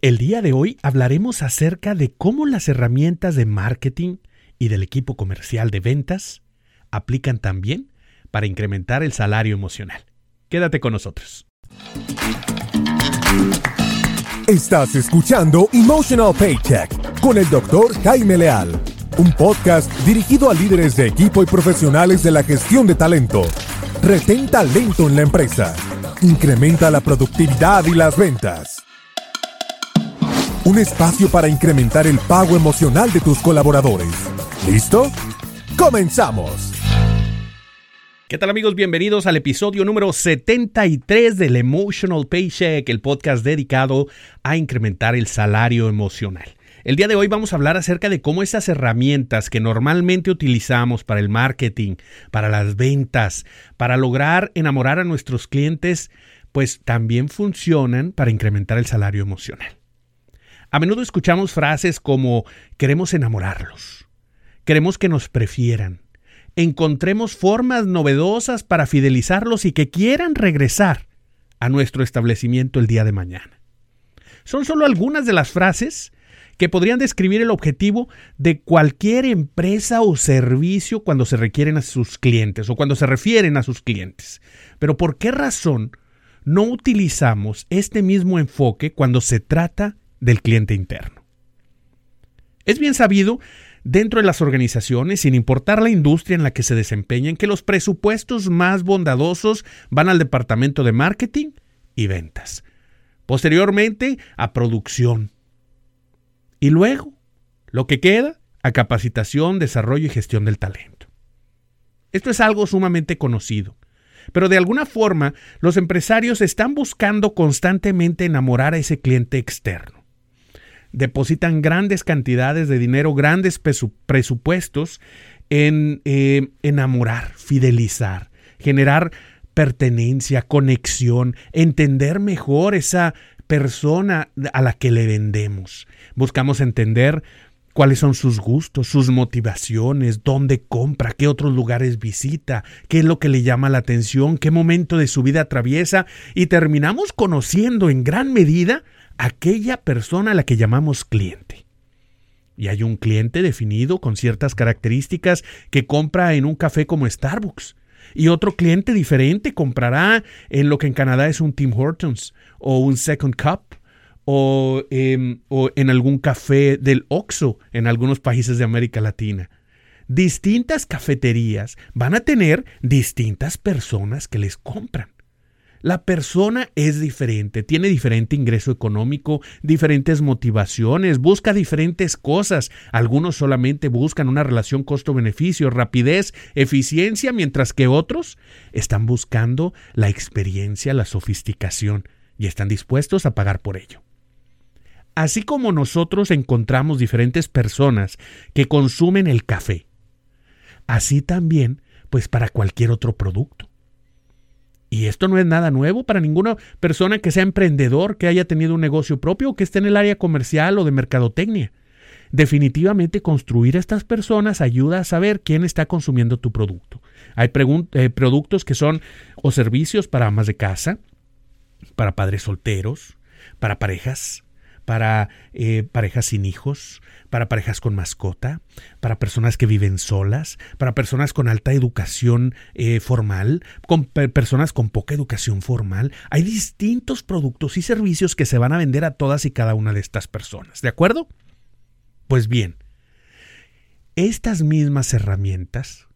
El día de hoy hablaremos acerca de cómo las herramientas de marketing y del equipo comercial de ventas aplican también para incrementar el salario emocional. Quédate con nosotros. Estás escuchando Emotional Paycheck con el doctor Jaime Leal, un podcast dirigido a líderes de equipo y profesionales de la gestión de talento. Retén talento en la empresa. Incrementa la productividad y las ventas un espacio para incrementar el pago emocional de tus colaboradores. ¿Listo? ¡Comenzamos! ¿Qué tal amigos? Bienvenidos al episodio número 73 del Emotional Paycheck, el podcast dedicado a incrementar el salario emocional. El día de hoy vamos a hablar acerca de cómo esas herramientas que normalmente utilizamos para el marketing, para las ventas, para lograr enamorar a nuestros clientes, pues también funcionan para incrementar el salario emocional. A menudo escuchamos frases como queremos enamorarlos, queremos que nos prefieran, encontremos formas novedosas para fidelizarlos y que quieran regresar a nuestro establecimiento el día de mañana. Son solo algunas de las frases que podrían describir el objetivo de cualquier empresa o servicio cuando se requieren a sus clientes o cuando se refieren a sus clientes. Pero ¿por qué razón no utilizamos este mismo enfoque cuando se trata del cliente interno. Es bien sabido dentro de las organizaciones, sin importar la industria en la que se desempeñen, que los presupuestos más bondadosos van al departamento de marketing y ventas. Posteriormente, a producción. Y luego, lo que queda, a capacitación, desarrollo y gestión del talento. Esto es algo sumamente conocido. Pero de alguna forma, los empresarios están buscando constantemente enamorar a ese cliente externo depositan grandes cantidades de dinero, grandes presupuestos en eh, enamorar, fidelizar, generar pertenencia, conexión, entender mejor esa persona a la que le vendemos. Buscamos entender cuáles son sus gustos, sus motivaciones, dónde compra, qué otros lugares visita, qué es lo que le llama la atención, qué momento de su vida atraviesa y terminamos conociendo en gran medida aquella persona a la que llamamos cliente. Y hay un cliente definido con ciertas características que compra en un café como Starbucks. Y otro cliente diferente comprará en lo que en Canadá es un Tim Hortons o un Second Cup o, em, o en algún café del Oxxo en algunos países de América Latina. Distintas cafeterías van a tener distintas personas que les compran. La persona es diferente, tiene diferente ingreso económico, diferentes motivaciones, busca diferentes cosas. Algunos solamente buscan una relación costo-beneficio, rapidez, eficiencia, mientras que otros están buscando la experiencia, la sofisticación y están dispuestos a pagar por ello. Así como nosotros encontramos diferentes personas que consumen el café, así también, pues para cualquier otro producto. Y esto no es nada nuevo para ninguna persona que sea emprendedor, que haya tenido un negocio propio que esté en el área comercial o de mercadotecnia. Definitivamente construir a estas personas ayuda a saber quién está consumiendo tu producto. Hay eh, productos que son o servicios para amas de casa, para padres solteros, para parejas, para eh, parejas sin hijos, para parejas con mascota, para personas que viven solas, para personas con alta educación eh, formal, con personas con poca educación formal. Hay distintos productos y servicios que se van a vender a todas y cada una de estas personas. ¿De acuerdo? Pues bien, estas mismas herramientas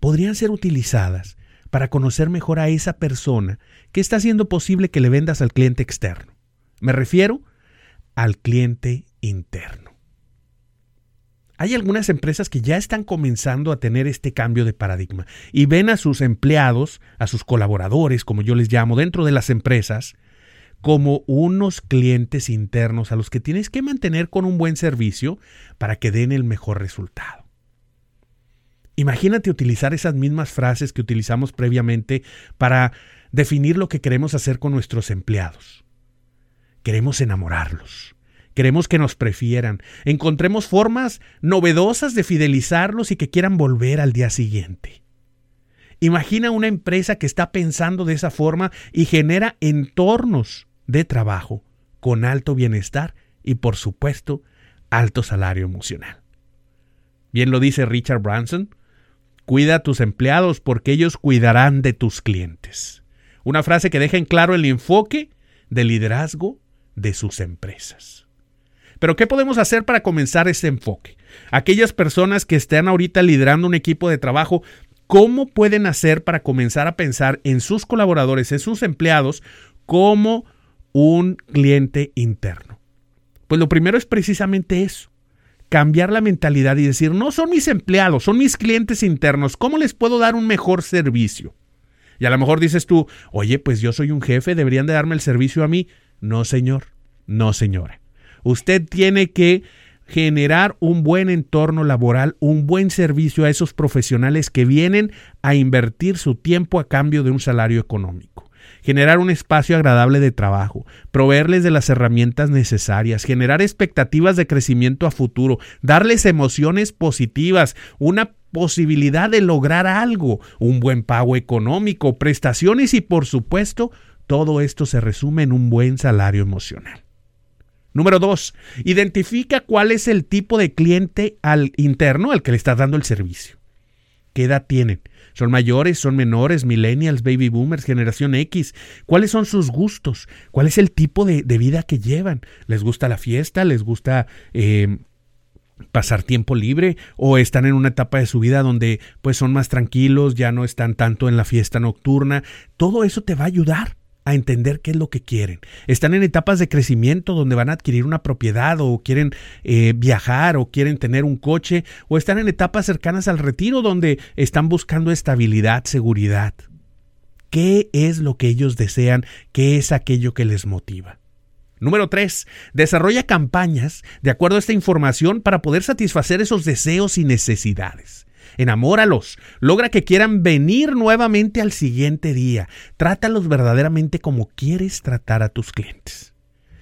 podrían ser utilizadas para conocer mejor a esa persona que está haciendo posible que le vendas al cliente externo. Me refiero al cliente interno. Hay algunas empresas que ya están comenzando a tener este cambio de paradigma y ven a sus empleados, a sus colaboradores, como yo les llamo, dentro de las empresas, como unos clientes internos a los que tienes que mantener con un buen servicio para que den el mejor resultado. Imagínate utilizar esas mismas frases que utilizamos previamente para definir lo que queremos hacer con nuestros empleados. Queremos enamorarlos. Queremos que nos prefieran. Encontremos formas novedosas de fidelizarlos y que quieran volver al día siguiente. Imagina una empresa que está pensando de esa forma y genera entornos de trabajo con alto bienestar y por supuesto alto salario emocional. Bien lo dice Richard Branson, cuida a tus empleados porque ellos cuidarán de tus clientes. Una frase que deja en claro el enfoque de liderazgo de sus empresas. Pero ¿qué podemos hacer para comenzar ese enfoque? Aquellas personas que estén ahorita liderando un equipo de trabajo, ¿cómo pueden hacer para comenzar a pensar en sus colaboradores, en sus empleados, como un cliente interno? Pues lo primero es precisamente eso, cambiar la mentalidad y decir, no son mis empleados, son mis clientes internos, ¿cómo les puedo dar un mejor servicio? Y a lo mejor dices tú, oye, pues yo soy un jefe, deberían de darme el servicio a mí. No, señor, no, señora. Usted tiene que generar un buen entorno laboral, un buen servicio a esos profesionales que vienen a invertir su tiempo a cambio de un salario económico. Generar un espacio agradable de trabajo, proveerles de las herramientas necesarias, generar expectativas de crecimiento a futuro, darles emociones positivas, una posibilidad de lograr algo, un buen pago económico, prestaciones y por supuesto, todo esto se resume en un buen salario emocional. Número dos, identifica cuál es el tipo de cliente al interno al que le estás dando el servicio. ¿Qué edad tienen? ¿Son mayores? ¿Son menores? ¿Millennials? ¿Baby boomers? ¿Generación X? ¿Cuáles son sus gustos? ¿Cuál es el tipo de, vida que llevan? ¿Les gusta la fiesta? ¿Les gusta eh, pasar tiempo libre? ¿O están en una etapa de su vida donde pues son más tranquilos, ya no están tanto en la fiesta nocturna? Todo eso te va a ayudar a entender qué es lo que quieren. Están en etapas de crecimiento donde van a adquirir una propiedad o quieren eh, viajar o quieren tener un coche o están en etapas cercanas al retiro donde están buscando estabilidad, seguridad. ¿Qué es lo que ellos desean? ¿Qué es aquello que les motiva? Número 3. Desarrolla campañas de acuerdo a esta información para poder satisfacer esos deseos y necesidades enamóralos, logra que quieran venir nuevamente al siguiente día, trátalos verdaderamente como quieres tratar a tus clientes.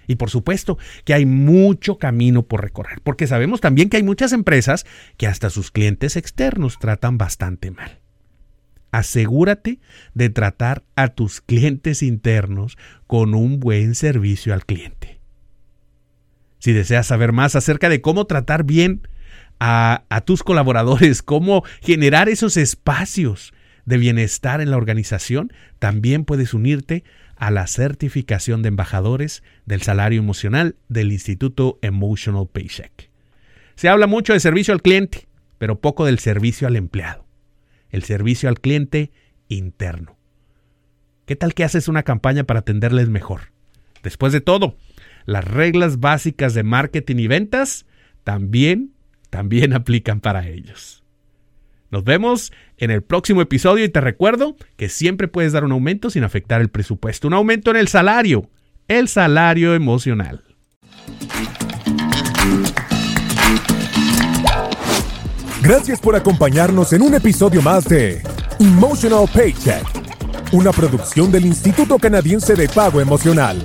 Y por supuesto que hay mucho camino por recorrer, porque sabemos también que hay muchas empresas que hasta sus clientes externos tratan bastante mal. Asegúrate de tratar a tus clientes internos con un buen servicio al cliente. Si deseas saber más acerca de cómo tratar bien a, tus colaboradores, cómo generar esos espacios de bienestar en la organización, también puedes unirte a la certificación de embajadores del salario emocional del Instituto Emotional Paycheck. Se habla mucho de servicio al cliente, pero poco del servicio al empleado. El servicio al cliente interno. ¿Qué tal que haces una campaña para atenderles mejor? Después de todo, las reglas básicas de marketing y ventas también también aplican para ellos. Nos vemos en el próximo episodio y te recuerdo que siempre puedes dar un aumento sin afectar el presupuesto, un aumento en el salario, el salario emocional. Gracias por acompañarnos en un episodio más de Emotional Paycheck, una producción del Instituto Canadiense de Pago Emocional.